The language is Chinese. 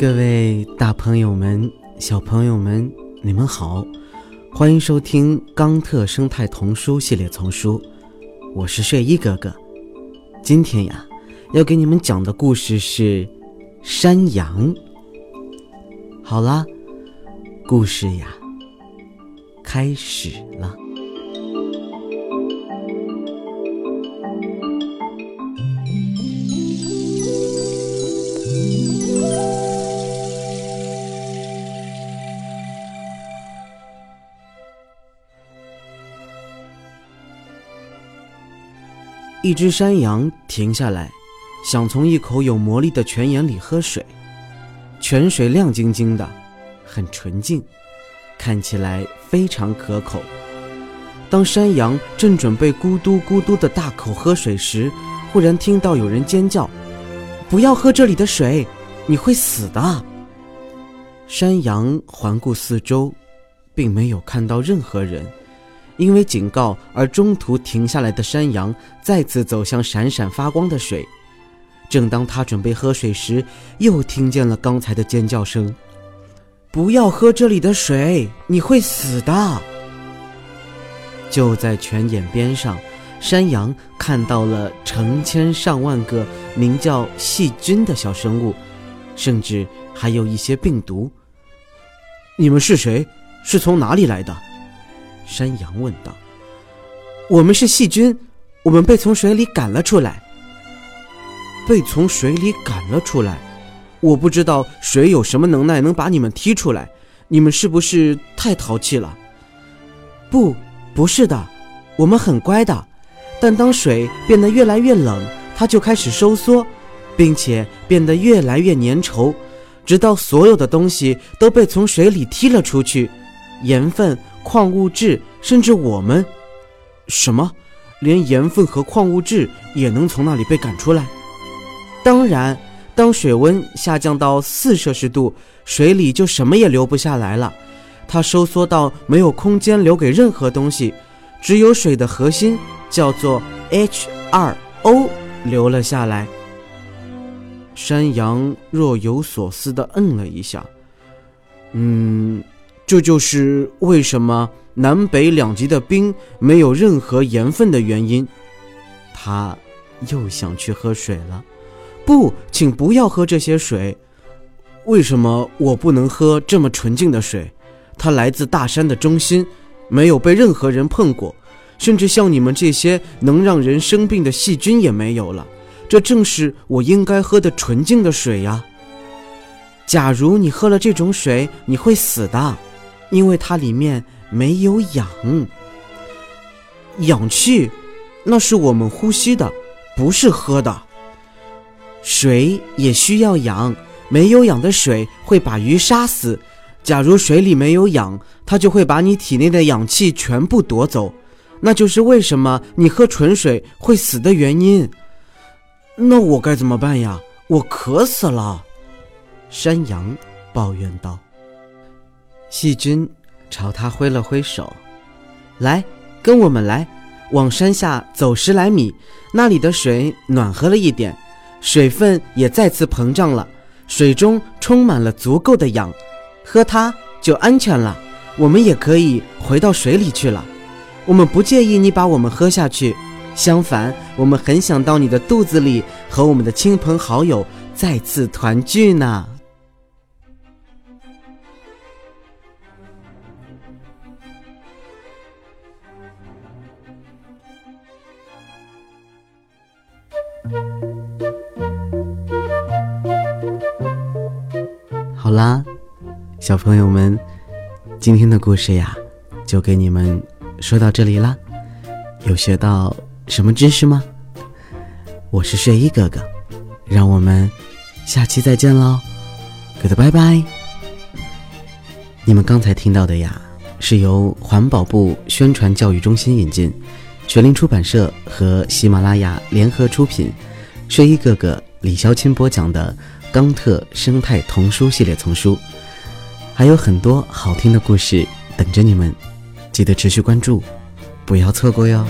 各位大朋友们、小朋友们，你们好，欢迎收听《冈特生态童书系列丛书》，我是睡衣哥哥。今天呀，要给你们讲的故事是山羊。好啦，故事呀，开始了。一只山羊停下来，想从一口有魔力的泉眼里喝水。泉水亮晶晶的，很纯净，看起来非常可口。当山羊正准备咕嘟咕嘟的大口喝水时，忽然听到有人尖叫：“不要喝这里的水，你会死的！”山羊环顾四周，并没有看到任何人。因为警告而中途停下来的山羊再次走向闪闪发光的水。正当他准备喝水时，又听见了刚才的尖叫声：“不要喝这里的水，你会死的！”就在泉眼边上，山羊看到了成千上万个名叫细菌的小生物，甚至还有一些病毒。你们是谁？是从哪里来的？山羊问道：“我们是细菌，我们被从水里赶了出来。被从水里赶了出来，我不知道水有什么能耐能把你们踢出来。你们是不是太淘气了？不，不是的，我们很乖的。但当水变得越来越冷，它就开始收缩，并且变得越来越粘稠，直到所有的东西都被从水里踢了出去，盐分。”矿物质，甚至我们，什么，连盐分和矿物质也能从那里被赶出来？当然，当水温下降到四摄氏度，水里就什么也留不下来了，它收缩到没有空间留给任何东西，只有水的核心叫做 H2O 留了下来。山羊若有所思地嗯了一下，嗯。这就是为什么南北两极的冰没有任何盐分的原因。他又想去喝水了。不，请不要喝这些水。为什么我不能喝这么纯净的水？它来自大山的中心，没有被任何人碰过，甚至像你们这些能让人生病的细菌也没有了。这正是我应该喝的纯净的水呀。假如你喝了这种水，你会死的。因为它里面没有氧，氧气，那是我们呼吸的，不是喝的。水也需要氧，没有氧的水会把鱼杀死。假如水里没有氧，它就会把你体内的氧气全部夺走。那就是为什么你喝纯水会死的原因。那我该怎么办呀？我渴死了。山羊抱怨道。细菌朝他挥了挥手，来，跟我们来，往山下走十来米，那里的水暖和了一点，水分也再次膨胀了，水中充满了足够的氧，喝它就安全了。我们也可以回到水里去了。我们不介意你把我们喝下去，相反，我们很想到你的肚子里和我们的亲朋好友再次团聚呢。好啦，小朋友们，今天的故事呀，就给你们说到这里啦。有学到什么知识吗？我是睡衣哥哥，让我们下期再见喽，good 拜拜。你们刚才听到的呀，是由环保部宣传教育中心引进。雪林出版社和喜马拉雅联合出品，睡衣哥哥李潇钦播讲的《冈特生态童书》系列丛书，还有很多好听的故事等着你们，记得持续关注，不要错过哟。